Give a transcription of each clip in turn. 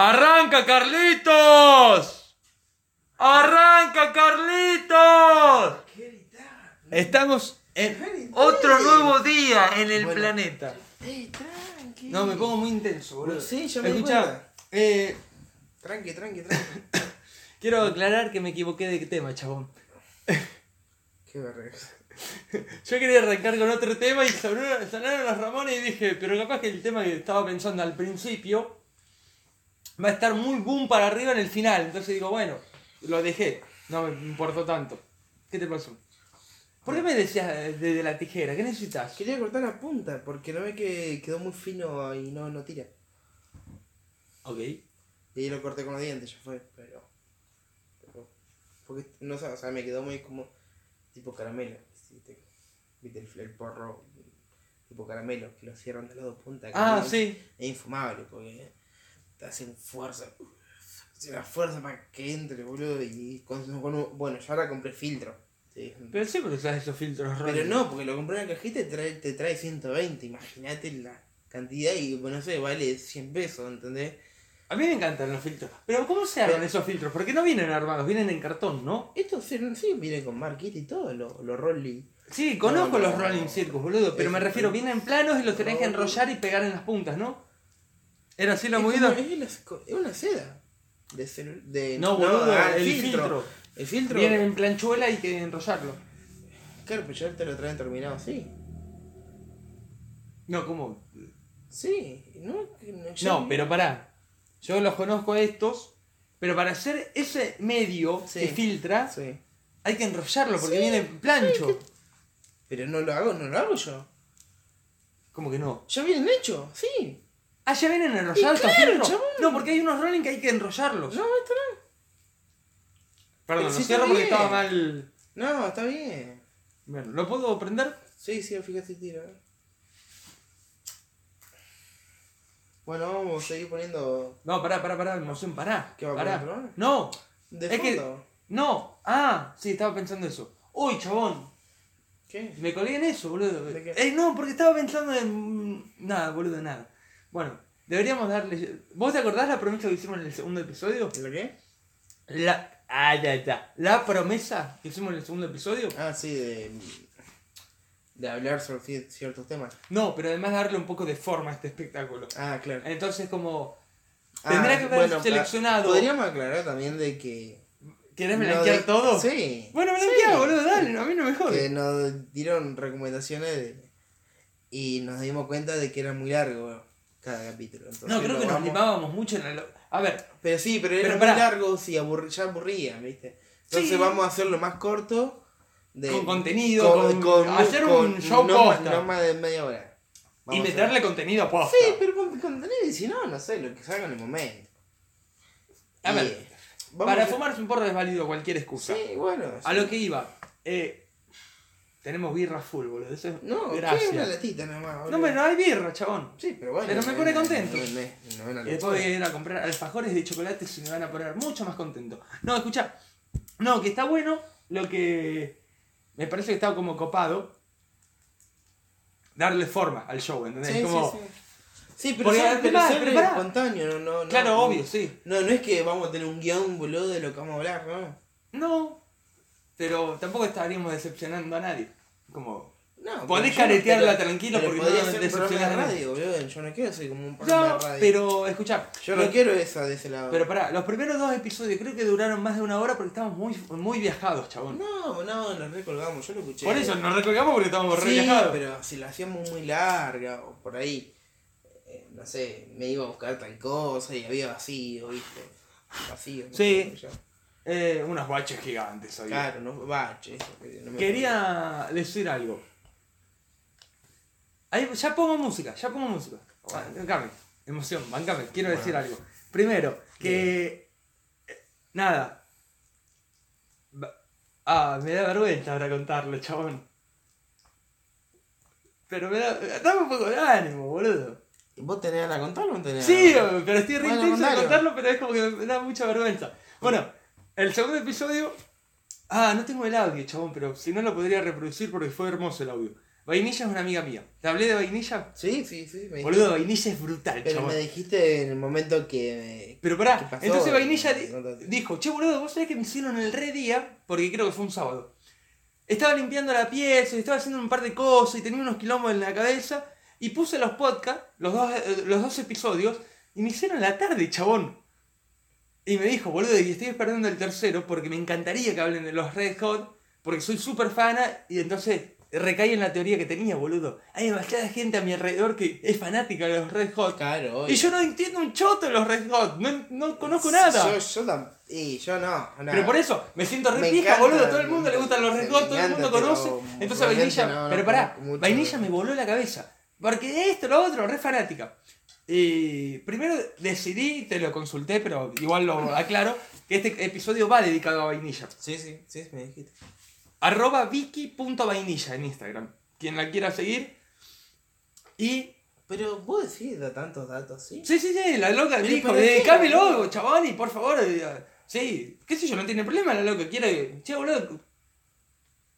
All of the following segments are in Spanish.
¡Arranca, Carlitos! ¡Arranca, Carlitos! Estamos en otro nuevo día en el Bueno. planeta. Eh, tranqui. No, me pongo muy intenso, boludo. Sí, ya me Escuchá, eh, Tranqui, tranqui, tranqui. quiero aclarar que me equivoqué de tema, chabón. Qué vergüenza. Yo quería arrancar con otro tema y sonaron, sonaron los Ramones y dije, pero capaz que el tema que estaba pensando al principio va a estar muy boom para arriba en el final. Entonces digo, bueno, lo dejé. No me importó tanto. ¿Qué te pasó? ¿Por qué me decías de, de la tijera? ¿Qué necesitas? Quería cortar la punta porque no ve que quedó muy fino y no, no tira. Ok. Y ahí lo corté con los dientes, ya fue, pero. pero porque no sé, o sea, me quedó muy como. tipo caramelo. ¿Viste, ¿Viste el, el porro? tipo caramelo, que lo cierran de las dos puntas. Ah, sí. Es infumable porque te hacen fuerza. Hace una fuerza para que entre, boludo. Y con, con bueno, yo ahora compré filtro. Sí. Pero siempre usas esos filtros Pero rotos. no, porque lo compré en la cajita y te trae, te trae 120. Imagínate la cantidad y, bueno, no sé, vale 100 pesos, ¿entendés? A mí me encantan los filtros. Pero ¿cómo se arman Pero- esos filtros? Porque no vienen armados, vienen en cartón, ¿no? Esto sí, sí viene con marquita y todo, los lo Rolly. Sí, conozco No, no, los Rolling Circus, boludo, pero me refiero, vienen planos y los tenés que enrollar y pegar en las puntas, ¿no? ¿Era así la Es movida? como- Es, una- es una seda. De, celu- de No, boludo, ah, el filtro. El filtro. Viene en planchuela y hay que enrollarlo. Claro, pero ya te lo traen terminado así. No, ¿cómo? Sí, no, no, No, pero pará. Yo los conozco a estos, pero para hacer ese medio Sí. que filtra, Sí. hay que enrollarlo porque Sí, viene plancho. Pero no lo hago, no lo hago yo. ¿Cómo que no? Ya vienen hechos, sí. Ah, ya vienen enrollados estos claro, filtros. chabón. No, porque hay unos rolling que hay que enrollarlos. No, esto no. Perdón, lo sí cierro porque bien. estaba mal. No, está bien. Bueno, ¿lo puedo prender? Sí, sí, fíjate, tira. Bueno, vamos a seguir poniendo No, pará, pará, pará, emoción, pará. ¿Qué va a pará. poner? No, de Es que- no. Ah, sí, estaba pensando eso. Uy, chabón. ¿Qué? Me colgué en eso, boludo. ¿De qué? Eh, no, porque estaba pensando en. Nada, boludo, nada. Bueno, deberíamos darle. ¿Vos te acordás la promesa que hicimos en el segundo episodio? ¿Lo qué? La. Ah, ya está. La promesa que hicimos en el segundo episodio. Ah, sí, de. de hablar sobre ci- ciertos temas. No, pero además darle un poco de forma a este espectáculo. Ah, claro. Entonces, como. Ah, Tendrá que haber bueno, seleccionado. Podríamos aclarar también de que. ¿Querés no blanquear de- todo? Sí. Bueno, Sí. blanqueá, boludo, dale, a mí no me jode. Que nos dieron recomendaciones de- y nos dimos cuenta de que era muy largo cada capítulo. Entonces No, creo que nos limábamos mucho en el. A ver, Pero sí, pero, Pero eran pará. muy largos y aburri- ya aburrían, ¿viste? Entonces Sí. vamos a hacerlo más corto. De, Con contenido, con- hacer un show no, más- no más de media hora. y Vamos meterle contenido a posta. Sí, pero con contenido y si no, no sé, lo que salga en el momento. A ver, Para a- fumarse un porro es válido cualquier excusa. Sí, bueno. A sí. lo que iba. Eh, tenemos birra full, boludo. Eso es No, gracias. ¿qué una latita. No, pero no hay birra, chabón. Sí, pero bueno. Pero me pone contento. no- no- no- no- no- Y después voy a ir a comprar alfajores de chocolate y me van a poner mucho más contento. No, escucha. No, que está bueno lo que me parece que está como copado. Darle forma al show, ¿entendés? Sí, como, sí, sí. Sí, pero, Porque son- pero son espontáneo, no, no, no. Claro, no, obvio, sí. No, no es que vamos a tener un guion, boludo, de lo que vamos a hablar, ¿no? No, pero tampoco estaríamos decepcionando a nadie. Como, No, Podés no- caretearla tranquilo porque podría no ser decepcionás de a nadie. radio, boludo. Yo no quiero ser como un programa no, de radio. pero escuchá. Yo no quiero esa de ese lado. Pero pará, los primeros dos episodios creo que duraron más de una hora porque estábamos muy, muy viajados, chabón. No, no, nos recolgamos, yo lo escuché. Por eso nos recolgamos porque estábamos re Sí, viajados. pero si la hacíamos muy larga o por ahí, eh, no sé, me iba a buscar tal cosa y había vacío, ¿viste? Vacío. no Sí. sé, ya. Eh, unos baches gigantes hoy. Claro, no, bache, eso. que no me Quería decir algo. Ahí, ya pongo música, ya pongo música. Bancame, emoción, bancame, quiero Bueno. decir algo. Primero, que. eh, Nada. Ah, me da vergüenza ahora contarlo, chabón. Pero me da. Dame un poco de ánimo, boludo. ¿Vos tenés ganas de contarlo o no tenés Sí, pero estoy re Bueno, intenso de contarlo, pero es como que me da mucha vergüenza. Bueno, el segundo episodio. Ah, no tengo el audio, chabón, pero si no lo podría reproducir porque fue hermoso el audio. Vainilla es una amiga mía. ¿Te hablé de vainilla? Sí, sí, sí. Boludo, vainilla es brutal, Pero chabón. me dijiste en el momento que. Pero ¿Qué pará, pasó? entonces Vainilla No dijo, che boludo, vos sabés que me hicieron el re día, porque creo que fue un sábado. Estaba limpiando la pieza, estaba haciendo un par de cosas y tenía unos quilombos en la cabeza. Y puse los podcasts, los dos, eh, los dos episodios, y me hicieron la tarde, chabón. Y me dijo, boludo, y estoy esperando el tercero porque me encantaría que hablen de los Red Hot, porque soy súper fana, y entonces recaí en la teoría que tenía, boludo. Hay demasiada gente a mi alrededor que es fanática de los Red Hot. Claro, Y yo no entiendo un choto de los Red Hot, no, no conozco nada. Yo, yo tam- Y yo no. Pero por eso, me siento re Me pija, encanta, boludo. Todo el mundo le gustan los me Red Hot, todo el encanta, mundo conoce. pero Entonces realmente Vainilla, no, no pero pará, conozco mucho. Vainilla me voló la cabeza. Porque esto, lo otro, re fanática. Y primero decidí, te lo consulté, pero igual lo aclaro, que este episodio va dedicado a Vainilla. Sí, sí, sí, me dijiste. Arroba vicky.vainilla en Instagram. Quien la quiera seguir. Y Pero vos decís da tantos datos, ¿sí? Sí, sí, sí, la loca Pero, dijo, ¿para qué, dedicámelo, chabón, y por favor, eh, sí, qué sé yo, no tiene problema la loca, quiere, che, boludo,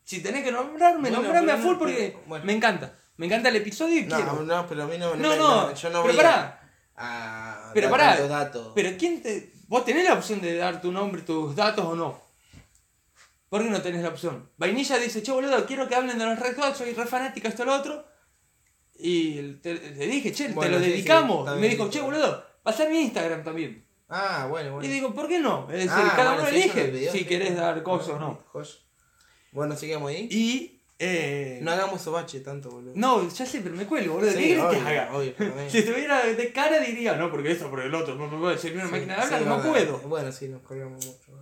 si tenés que nombrarme, Bueno, nombrame a full porque bueno. me encanta, me encanta el episodio y No, quiero. no, pero a mí no, No, me- no, yo no pero voy pará, a, Pero dar pará, datos. pero quién te, vos tenés la opción de dar tu nombre, tus datos o no. ¿Por qué no tenés la opción? Vainilla dice, che, boludo, quiero que hablen de los Red Hot, soy re fanática, esto, lo otro. Y te- le dije, che, Bueno, te lo sí, dedicamos. y me dijo, che, boludo, pasá mi Instagram también. Ah, bueno, bueno. Y digo, ¿por qué no? Es decir, Ah, cada bueno, uno elige si querés dar cosas o no. Bueno, sigamos ahí. Y. Eh, No hagamos eso bache tanto, boludo. no, ya sé, pero me cuelgo, boludo. Sí, ¿Qué querés que obvio, haga? obvio, también. Si estuviera de cara diría, no, porque eso, por el otro, no me puedo decir una Sí, máquina de sí, hablar, no puedo. Bueno, sí, nos colgamos mucho.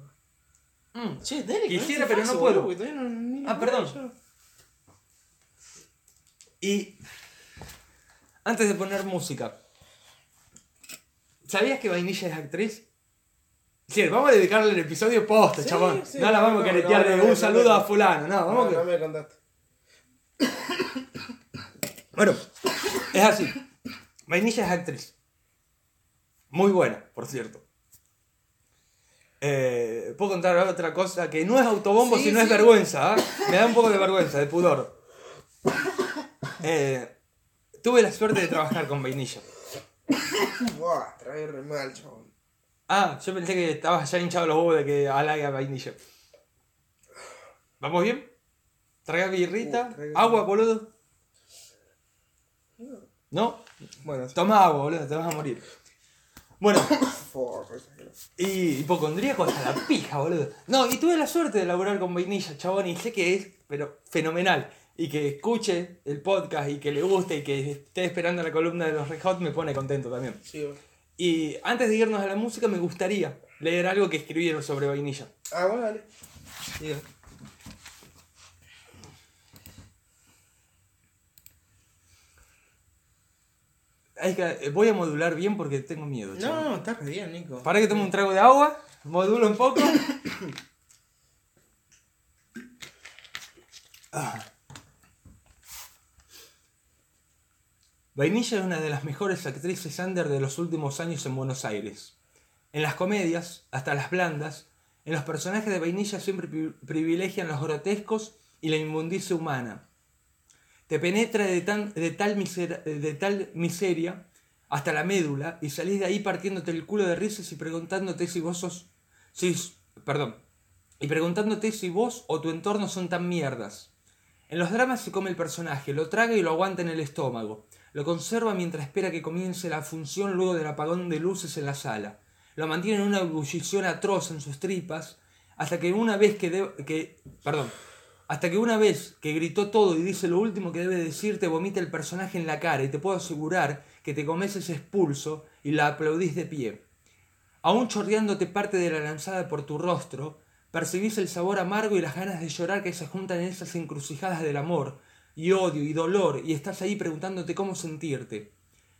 Mm. Che, dale, Quisiera, pero no puedo. boludo, no- Ah, perdón. yo. Y. Antes de poner música. ¿Sabías que Vainilla es actriz? Sí, vamos a dedicarle el episodio posta, chabón. no la vamos a caretear de un saludo a fulano, no, vamos No, que- no me contaste. Bueno, es así. Vainilla es actriz. Muy buena, por cierto. Eh, Puedo contar otra cosa que no es autobombo, Sí, sino es vergüenza. ¿ah? Me da un poco de vergüenza, de pudor. Eh, tuve la suerte de trabajar con Vainilla. Buah, trae re mal, chabón. Ah, yo pensé que estabas ya hinchado los huevos de que halague a Vainilla. ¿Vamos bien? ¿Traga birrita? Uh, ¿Agua, boludo? ¿No? Bueno. Toma agua, boludo, te vas a morir. Bueno, y hipocondríaco hasta la pija, boludo. No, y tuve la suerte de laburar con Vainilla, chabón, y sé que es, pero fenomenal. Y que escuche el podcast y que le guste y que esté esperando la columna de los Red Hot me pone contento también. Sí, bueno. Y antes de irnos a la música, me gustaría leer algo que escribieron sobre Vainilla. Ah, bueno, dale. Hay que- eh, voy a modular bien porque tengo miedo. No, estás re bien, Nico. Para que tome un trago de agua, modulo un poco. Ah. Vainilla es una de las mejores actrices under de los últimos años en Buenos Aires. En las comedias, hasta las blandas, en los personajes de Vainilla siempre pri- privilegian los grotescos y la inmundicia humana. Te penetra de, tal de tal miseria hasta la médula y salís de ahí partiéndote el culo de risas y preguntándote si vos sos... Si, perdón. Y preguntándote si vos o tu entorno son tan mierdas. En los dramas se come el personaje, lo traga y lo aguanta en el estómago. Lo conserva mientras espera que comience la función luego del apagón de luces en la sala. Lo mantiene en una ebullición atroz en sus tripas hasta que una vez que, de- que perdón, hasta que una vez que gritó todo y dice lo último que debe decir, te vomita el personaje en la cara y te puedo asegurar que te comes ese expulso y la aplaudís de pie. Aún chorreándote parte de la lanzada por tu rostro, percibís el sabor amargo y las ganas de llorar que se juntan en esas encrucijadas del amor, y odio y dolor, y estás ahí preguntándote cómo sentirte.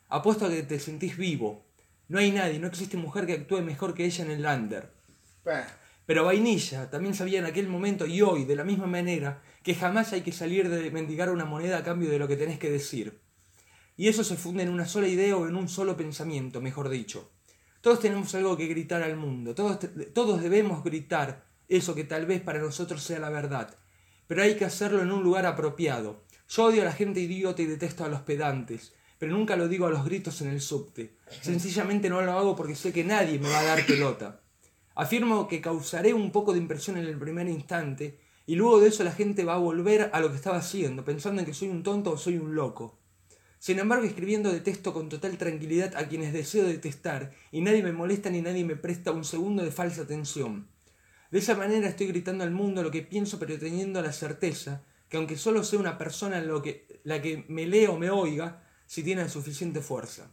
Apuesto a que te sentís vivo. No hay nadie, no existe mujer que actúe mejor que ella en el. Pa. Pero vainilla también sabía en aquel momento y hoy, de la misma manera, que jamás hay que salir de mendigar una moneda a cambio de lo que tenés que decir. Y eso se funde en una sola idea o en un solo pensamiento, mejor dicho. Todos tenemos algo que gritar al mundo, todos, todos debemos gritar eso que tal vez para nosotros sea la verdad, pero hay que hacerlo en un lugar apropiado. Yo odio a la gente idiota y detesto a los pedantes, pero nunca lo digo a los gritos en el subte. Sencillamente no lo hago porque sé que nadie me va a dar pelota. Afirmo que causaré un poco de impresión en el primer instante y luego de eso la gente va a volver a lo que estaba haciendo, pensando en que soy un tonto o soy un loco. Sin embargo, escribiendo detesto con total tranquilidad a quienes deseo detestar y nadie me molesta ni nadie me presta un segundo de falsa atención. De esa manera estoy gritando al mundo lo que pienso pero teniendo la certeza que aunque solo sea una persona lo que, la que me lea o me oiga, si tiene la suficiente fuerza.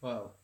Wow.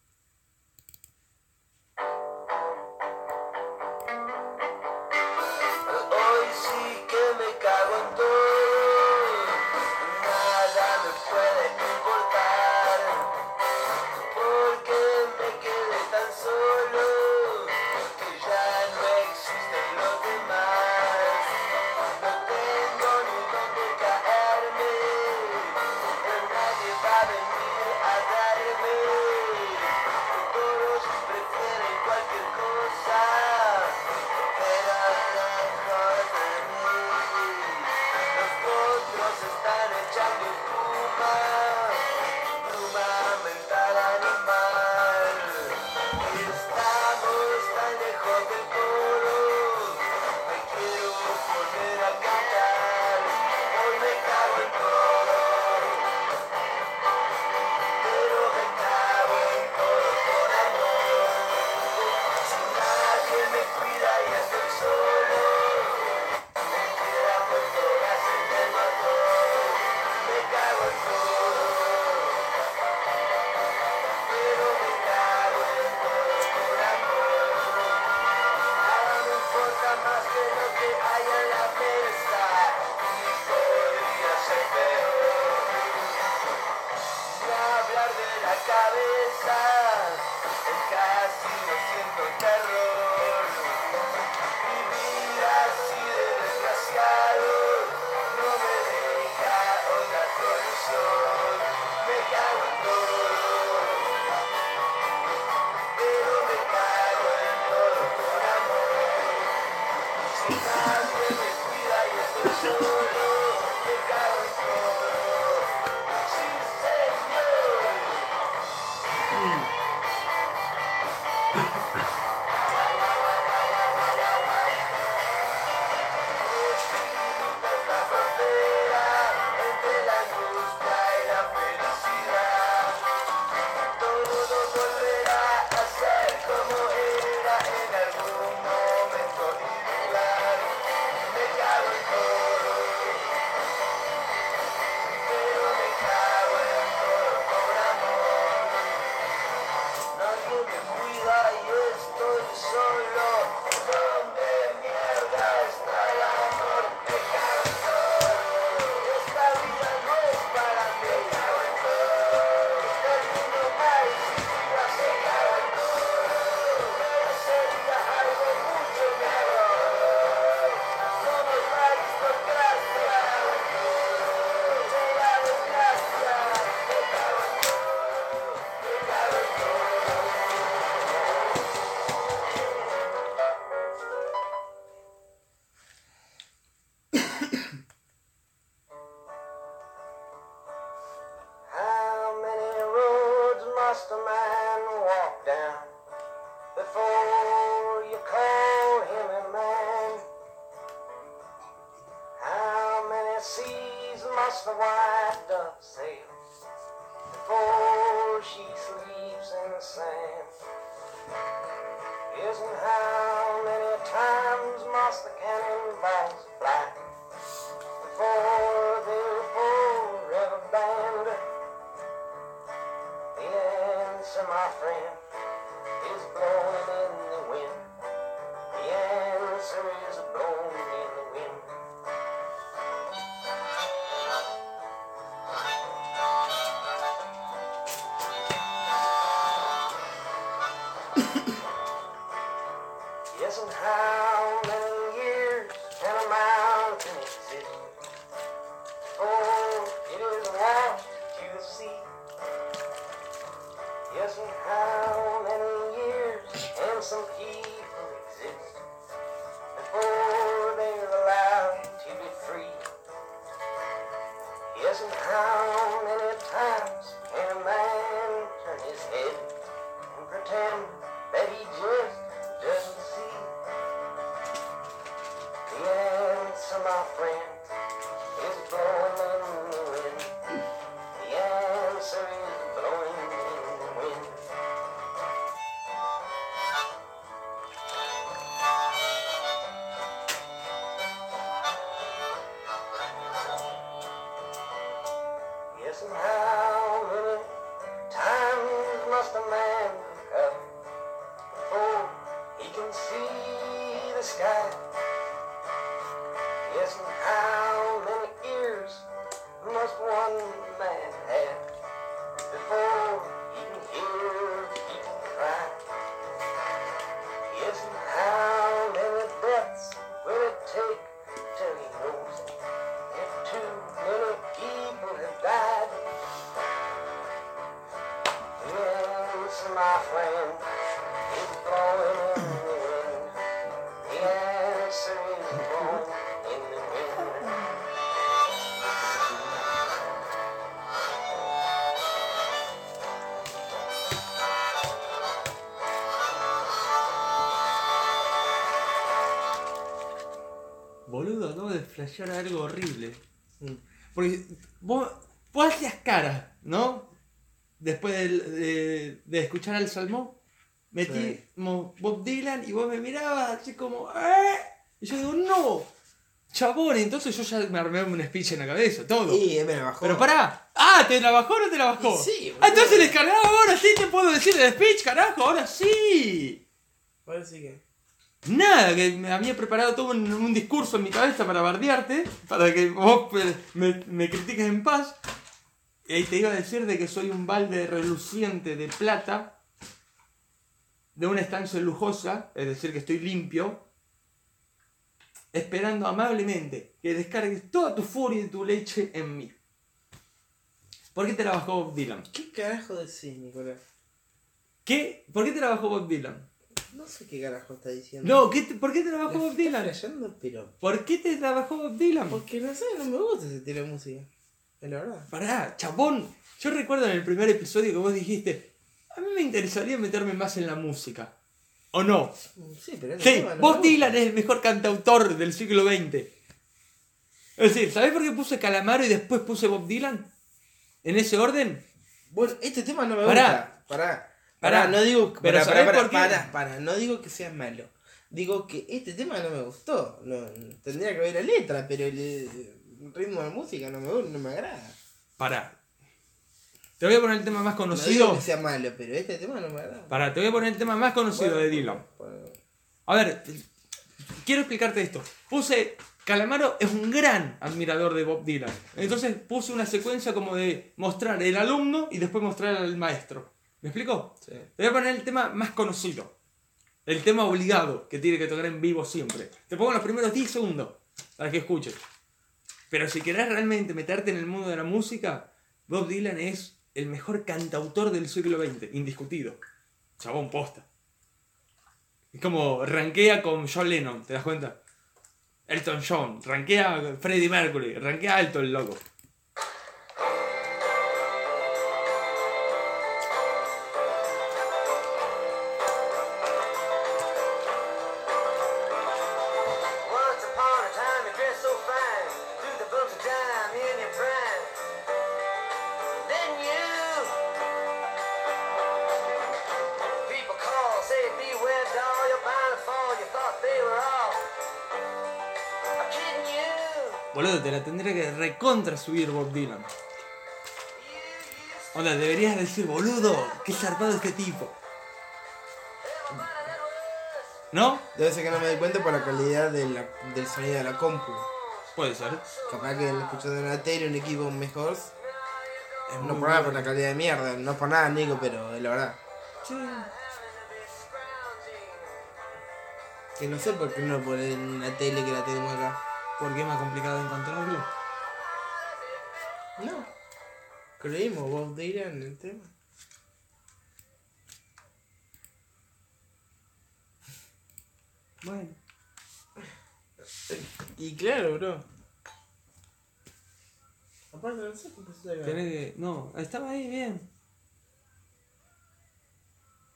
doesn't have flashear algo horrible. Porque vos, vos hacías cara, ¿no? Después de, de escuchar al salmón, metimos Bob Dylan y vos me mirabas así como, "¿Eh?". Y yo digo, no, chabón, entonces yo ya me armé un speech en la cabeza, todo. Y me la bajó. Pero pará, ah, ¿te la bajó o no te la bajó? Sí, boludo. ah, entonces descargado, ahora sí te puedo decir el speech, carajo, ahora sí. Ahora sí que. Nada, que me había preparado todo un, un discurso en mi cabeza para bardearte, para que vos me, me critiques en paz. Y te iba a decir de que soy un balde reluciente de plata, de una estancia lujosa, es decir, que estoy limpio, esperando amablemente que descargues toda tu furia y tu leche en mí. ¿Por qué te la bajó Bob Dylan? ¿Qué carajo decís, Nicolás? ¿Qué? ¿Por qué te la bajó Bob Dylan? No sé qué carajo está diciendo. No, ¿qué te- ¿por qué te la La bajó Bob Dylan? flasheando, pero. ¿Por qué te la bajó Bob Dylan? Porque no sé, no me gusta ese estilo de música. Es la verdad. Pará, chabón. Yo recuerdo en el primer episodio que vos dijiste, a mí me interesaría meterme más en la música. ¿O no? Sí, pero Sí, tema no Bob. Dylan es el mejor cantautor del siglo XX. Es decir, ¿sabés por qué puse Calamaro y después puse Bob Dylan? ¿En ese orden? Bueno, este tema no me Pará. gusta. Pará. Pará, no digo. Pero pará, ¿sabés pará, por qué? pará, pará, no digo que sea malo. Digo que este tema no me gustó. No, tendría que ver la letra, pero el, ritmo de la música no me, no me agrada. Pará. Te voy a poner el tema más No digo conocido. que sea malo, pero este tema no me agrada. Pará, te voy a poner el tema más conocido Bueno, de Dylan. bueno, A ver, quiero explicarte esto. Puse. Calamaro es un gran admirador de Bob Dylan. Entonces puse una secuencia como de mostrar el alumno y después mostrar al maestro. ¿Me explico? sí. Te voy a poner el tema más conocido. El tema obligado que tiene que tocar en vivo siempre. Te pongo los primeros 10 segundos para que escuches. Pero si querés realmente meterte en el mundo de la música, Bob Dylan es el mejor cantautor del siglo XX, indiscutido. Chabón posta. Es como rankea con John Lennon, ¿te das cuenta? Elton John, rankea Freddie Mercury, rankea alto el loco. Recontra subir Bob Dylan. Onda, deberías decir, boludo, qué zarpado este tipo. ¿No? Debe ser que no me doy cuenta por la calidad de la- del sonido de la compu. Puede ser. Capaz que lo escucho de una tele, un equipo mejor. Es No por nada por la calidad de mierda, no por nada, Nico, pero es la verdad. Sí. Que no sé por qué no poner en una tele que la tenemos acá. ¿Por qué es más complicado encontrarlo? No. Creímos Bob Dylan en el tema. Bueno. Y claro, bro. Aparte, no sé qué pusiste acá. Tenés que. No, estaba ahí bien.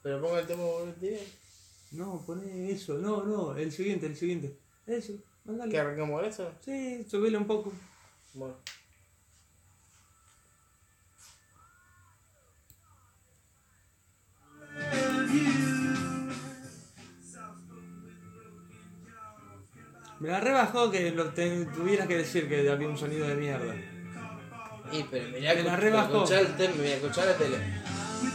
Pero ponga el tema Volver bien. No, poné eso. No, no, el siguiente, el siguiente. Eso, mandale. ¿Que arrancamos eso? Sí, subile un poco. Bueno. Me la rebajó que lo te- tuvieras que decir que había un sonido de mierda. Y pero mirá, Me la rebajó. escuchá el tema, mira, escuchá la tele.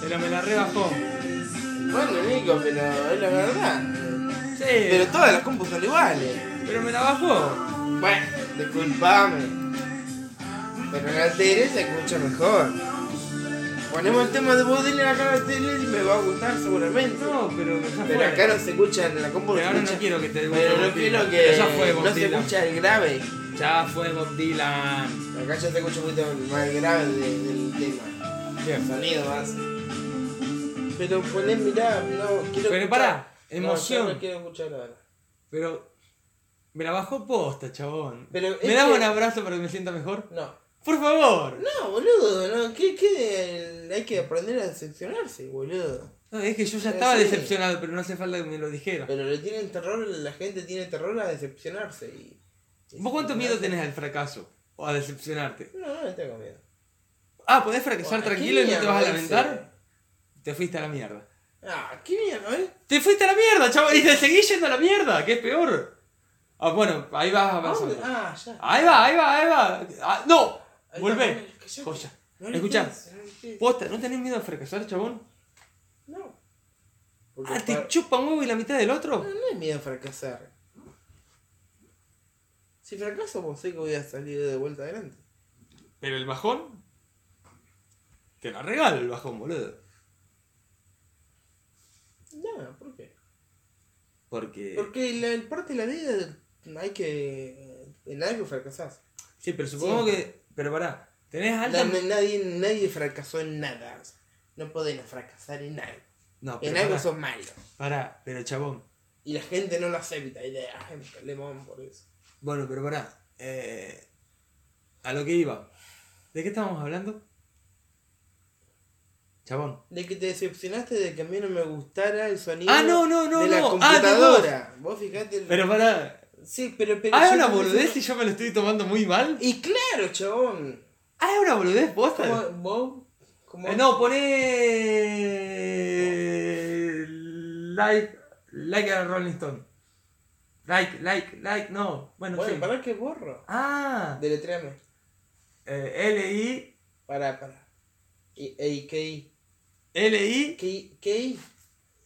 Pero me la rebajó. Bueno, Nico, pero es la verdad. Sí, Pero todas las compus son iguales. pero me la bajó. Bueno, disculpame. Pero en la tele se escucha mejor. Ponemos el tema de Bob Dylan acá en la tele y me va a gustar seguramente. No, pero ya Pero acá no se escucha en la compu. Pero ahora no escucha- quiero que te guste Pero Bob no quiero Dylan. que Ya fue Bob no se Dylan. escucha el grave. Ya fue Bob Dylan. Acá ya se escucha un poquito más grave de- del tema. Bien. El sonido más. Pero poné, mirá, no quiero Pero escuchar. pará, No, emoción. no quiero escuchar ahora. Pero me la bajó posta, chabón. Pero ¿Me es das que- un abrazo para que me sienta mejor? No. Por favor. No, boludo, no, ¿qué, qué? hay que aprender a decepcionarse, boludo. No, es que yo ya Pero estaba sí. decepcionado, pero no hace falta que me lo dijera. Pero le tienen terror, la gente tiene terror a decepcionarse y... ¿Vos cuánto miedo tenés al fracaso? O a decepcionarte. No, no le tengo miedo. Ah, ¿podés fracasar ¿A tranquilo y no te vas a lamentar? Te fuiste a la mierda. Ah, qué mierda, ¿eh? ¡Te fuiste a la mierda, chaval! ¡Y te seguís yendo a la mierda! que es peor? Ah, bueno, ahí vas ¿A avanzando. Ah, ya. Ahí va, ahí va, ahí va. Ah, ¡No! Callate. Joya. No pienses. Posta, ¿no tenés miedo a fracasar, chabón? No. Porque Ah, ¿te pa- chupa un huevo y la mitad del otro? No, no es miedo a fracasar. Si fracaso, pues sé que voy a salir de vuelta adelante. Pero el bajón. Te la regalo el bajón, boludo. No, ¿por qué? Porque. Porque la, el parte de la vida hay que... En algo fracasás. Sí, pero supongo Siempre. que. Pero pará, tenés alta. Na- nadie, nadie fracasó en nada. no podés fracasar en algo. No, pero En algo pará, sos malo. pará, pero chabón. Y la gente no lo acepta. Y le hacen problemón por eso. Bueno, pero pará. Eh, a lo que iba. ¿De qué estábamos hablando? Chabón. De que te decepcionaste de que a mí no me gustara el sonido Ah, no, no, no, de la no. Ah, de computadora. vos fijate. el- Pero pará. Sí, pero. pero ¿Hay una boludez y yo me lo estoy tomando muy mal? Y claro, chabón. ¿Hay una boludez posta? ¿Cómo, vos? ¿Cómo? Eh, no, poné. Like. Like a Rolling Stone. Like, like, like, no. Bueno, Bueno, sí. para que borro. Ah. Deletréame. Eh, L-I. Para, para. Y, ¿qué? L-I. ¿Qué? ¿Qué?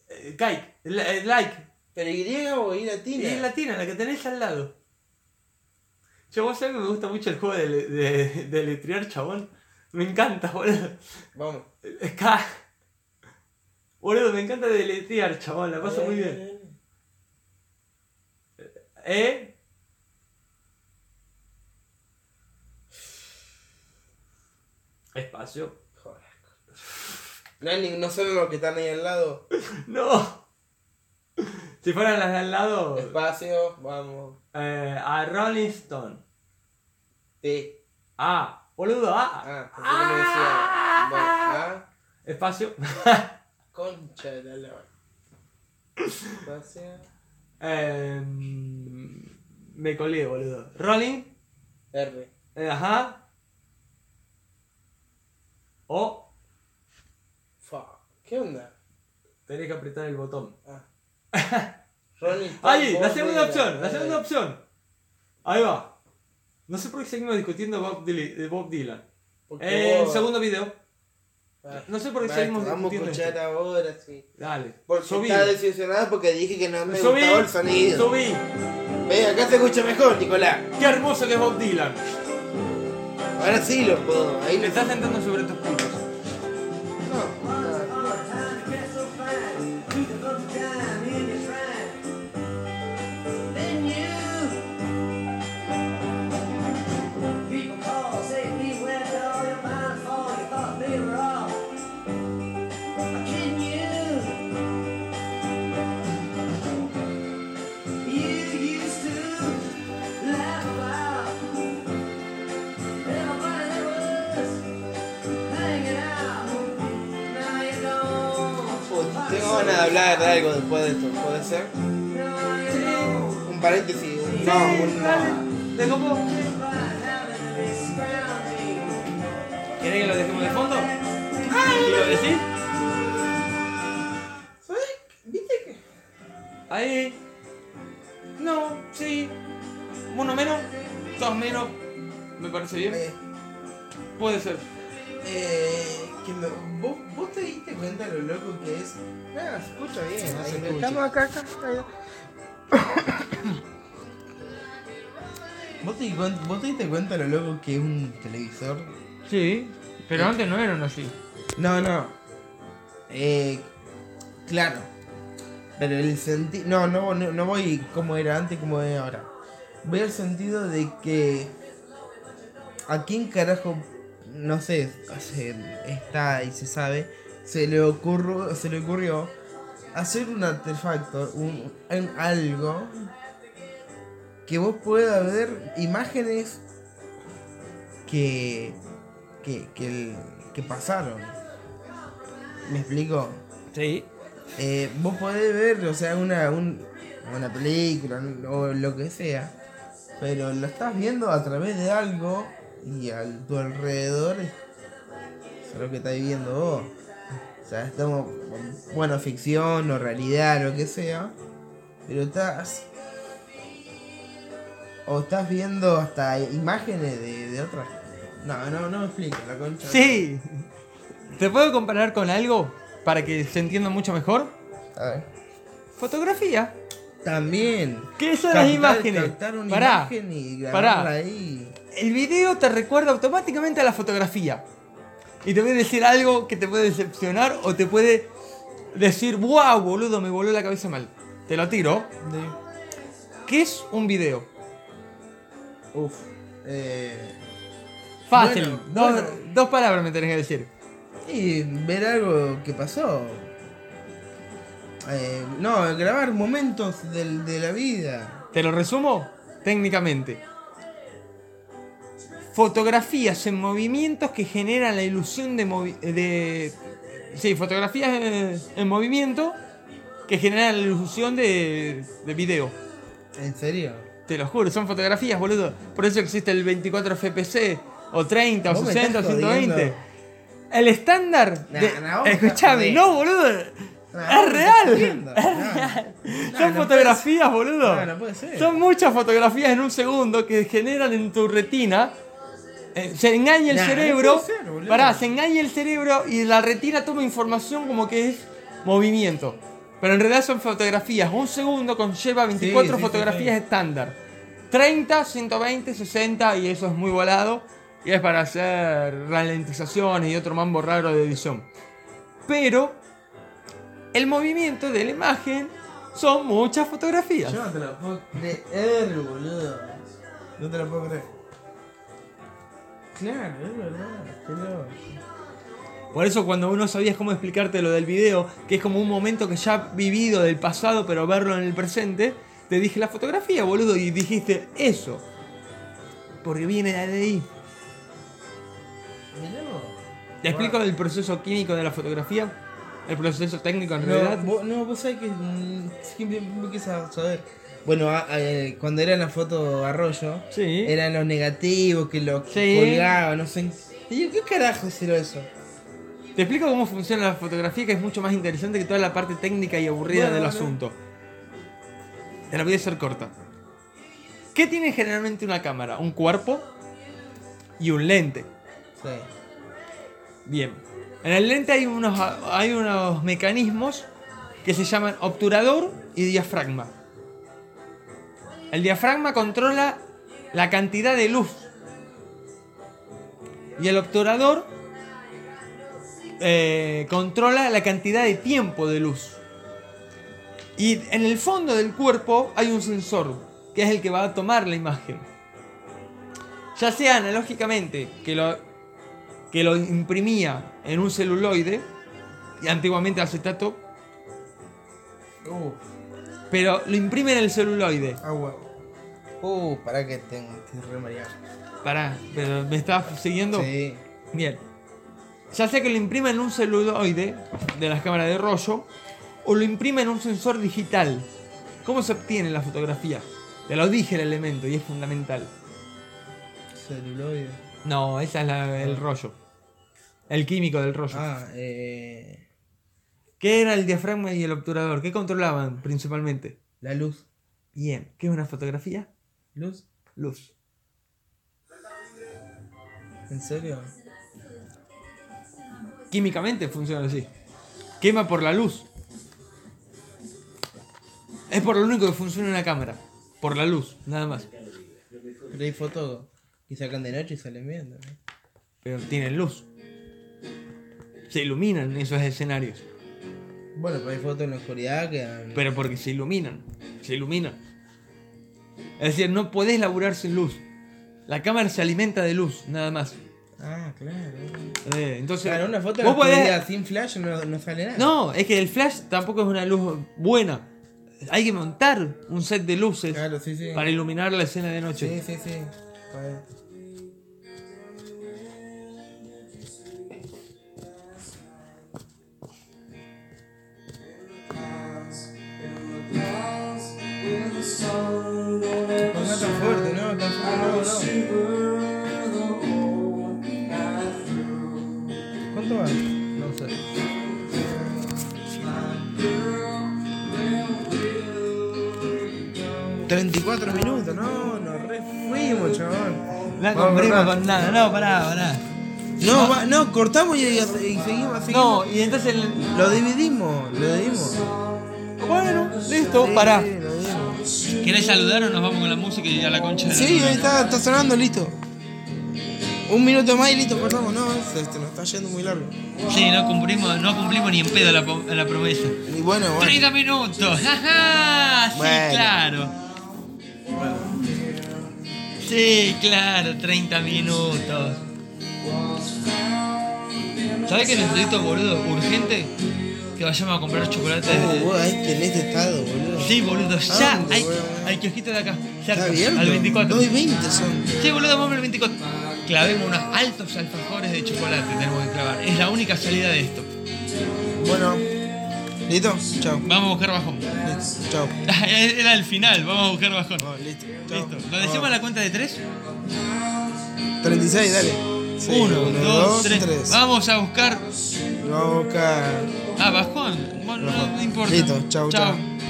eh, Kike. Li- eh, Like. ¿Pero Y o I latina? Y latina, la que tenés al lado. Yo, vos sabés que me gusta mucho el juego de, de, de letrear, chabón. Me encanta, boludo. Vamos. K. Boludo, me encanta deletrear, chabón. La paso muy bien. E. Espacio. Joder. No, hay no solo los que están ahí al lado. No. Si fueran las de al lado. Espacio, vamos. eh, a Rolling Stone. T. A. Boludo, A. Ah, decía. Bueno, ah. Espacio. Concha de la. Espacio. Eh, me colé, boludo. Rolling. R. eh, ajá. O. Fuck. ¿Qué onda? Tenés que apretar el botón. Ah. Ahí, la segunda opción, la segunda opción. Ahí va. No sé por qué seguimos discutiendo Bob Dylan. de Bob Dylan. Porque Eh, el vos- segundo video. Ah, No sé por qué basta, seguimos Vamos a discutiendo escuchar esto. ahora, sí. Dale. Porque Subí. está decepcionado porque dije que no me Subí. gustaba el sonido. Subí. Ve, acá se escucha mejor, Nicolás. Qué hermoso que es Bob Dylan. Ahora sí lo puedo. Ahí le estás sentando sobre tus puntos. Ganas de hablar de algo después de esto, ¿puede ser? Un paréntesis, un no, un no. ¿De cómo? ¿Querés que lo dejemos de fondo? ¿Y lo decís? ¿Sabes? ¿Viste que? Ahí. No, sí. Uno menos, dos menos. Me parece bien. Puede ser. eh, que me- cuenta lo loco que es. Escucha bien. No ahí, se escucha. Estamos acá, acá. ¿Vos te, ¿Vos te diste cuenta lo loco que es un televisor? Sí, pero antes no eran así. No, no. Eh, claro. Pero el sentido. No, no, no, no voy como era antes como es ahora. Voy al sentido de que. ¿A quién carajo? No sé, está y se sabe. Se le ocurrió, se le ocurrió hacer un artefacto, un, un- algo que vos puedas ver imágenes que que, que, el- que pasaron. ¿Me explico? Sí. Eh, vos podés ver, o sea, una, un- una película o lo que sea, pero lo estás viendo a través de algo y a tu alrededor es, es lo que estás viviendo vos. Sea, estamos, bueno, ficción o realidad, lo que sea, pero estás... O estás viendo hasta imágenes de, de otras... No, no, no me explico, la concha. Sí. ¿Te puedo comparar con algo para que se entienda mucho mejor? A ver. Fotografía. También. ¿Qué son las imágenes? captar una Pará. imagen y pará. grabarla ahí. El video te recuerda automáticamente a la fotografía. Y te puede decir algo que te puede decepcionar o te puede decir, wow, boludo, me voló la cabeza mal. Te lo tiro. ¿Qué es un video? Uf. Eh, Fácil. Bueno, dos, bueno. dos palabras me tenés que decir. y ver algo que pasó. Eh, no, grabar momentos del- de la vida. Te lo resumo técnicamente. Fotografías en movimientos que generan la ilusión de... movi- de sí, fotografías en movimiento que generan la ilusión de, de video. ¿En serio? Te lo juro, son fotografías, boludo. Por eso existe el 24 FPS, o 30, o Vos me 60, o estás 120. jodiendo. El estándar. Nah, de- nah, vos me Escuchame, no, boludo. Nah, es real. Es Son no fotografías, boludo. No puede ser. Son muchas fotografías en un segundo que generan en tu retina. Eh, se engaña el Nah, cerebro. ser, pará, se engaña el cerebro y la retina toma información como que es movimiento. Pero en realidad son fotografías. Un segundo conlleva 24 Sí, sí, fotografías sí. estándar. 30, 120, 60 y eso es muy volado. Y es para hacer ralentizaciones y otro mambo raro de edición. Pero el movimiento de la imagen son muchas fotografías. Yo no te lo puedo creer, boludo. No te lo puedo creer. Claro, es verdad. Qué loco. Por eso cuando uno sabías cómo explicarte lo del video, que es como un momento que ya vivido del pasado, pero verlo en el presente, te dije la fotografía, boludo, y dijiste eso. Porque viene de ahí. ¿Te explico el proceso químico de la fotografía? El proceso técnico en No, realidad. vos, no, vos sabés que mm, siempre me quise saber. Bueno, a- a- eh, cuando era la foto Arroyo, Sí. eran los negativos que lo Sí. colgaban, no sé. Y yo, ¿qué carajo será eso? Te explico cómo funciona la fotografía, que es mucho más interesante que toda la parte técnica y aburrida Bueno, del bueno. asunto. Te la voy a hacer corta. ¿Qué tiene generalmente una cámara? Un cuerpo y un lente. Sí. Bien. En el lente hay unos, hay unos mecanismos que se llaman obturador y diafragma. El diafragma controla la cantidad de luz. Y el obturador eh, controla la cantidad de tiempo de luz. Y en el fondo del cuerpo hay un sensor, que es el que va a tomar la imagen. Ya sea analógicamente, que lo, que lo imprimía en un celuloide, y antiguamente acetato, pero lo imprime en el celuloide. agua. Uh, para que tengo, estoy re mareado. Pará, pero me estás siguiendo. Sí. Bien. Ya sea que lo imprima en un celuloide de las cámaras de rollo o lo imprime en un sensor digital. ¿Cómo se obtiene la fotografía? Te lo dije el elemento y es fundamental. Celuloide. No, esa es la- el rollo. El químico del rollo. Ah, eh. ¿Qué era el diafragma y el obturador? ¿Qué controlaban principalmente? La luz. Bien. ¿Qué es una fotografía? ¿Luz? Luz. ¿En serio? Químicamente funciona así. Quema por la luz. Es por lo único que funciona una cámara. Por la luz, nada más. Pero hay fotos que sacan de noche y salen bien también. Pero tienen luz. Se iluminan esos escenarios. Bueno, pero hay fotos en la oscuridad que. Pero porque se iluminan. Se iluminan. Es decir, no podés laburar sin luz. La cámara se alimenta de luz, nada más. Ah, claro. Eh, entonces, Claro, una foto vos podés- sin flash no, no sale nada. No, es que el flash tampoco es una luz buena. Hay que montar un set de luces Claro, sí, sí. para iluminar la escena de noche. Sí, sí, sí. No está tan fuerte, no, tan fuerte no, no. ¿Cuánto va? No sé. ...34 minutos, no, nos re fuimos, chabón. La cortá. con nada. No, pará, pará. No, va- no, cortamos y, y seguimos, seguimos. No, y entonces. el- Lo dividimos, lo dividimos. Bueno, listo, pará. ¿Querés saludar o nos vamos con la música y a la concha de la Sí, luna? ahí está, está sonando, listo. Un minuto más y listo, cortamos. No, este nos está yendo muy largo. Sí, no cumplimos, no cumplimos ni en pedo la, la promesa. Y bueno, bueno. 30 minutos, ¡ajá! Sí, Bueno. claro. Sí, claro, 30 minutos. ¿Sabes qué necesito, boludo? Urgente. Que vayamos a comprar chocolate. Oh, este en este estado, boludo. Sí, boludo, ya. ¿Dónde, Hay, hay de acá. Está Cerca, abierto. al 24. 2 y 20 son. Sí, boludo, vamos al 24. Clavemos unos altos alfajores de chocolate, tenemos que clavar. Es la única salida de esto. Bueno, listo, chao. Vamos a buscar bajón. Listo, chao. Era el final, vamos a buscar bajón. Oh, listo. Listo. ¿Lo decimos a la cuenta de tres? 36, dale. Sí, Uno, uno, dos, tres. tres. Vamos a buscar. Vamos a buscar. Ah, bajón. Bueno, no importa. Listo, chau, chau.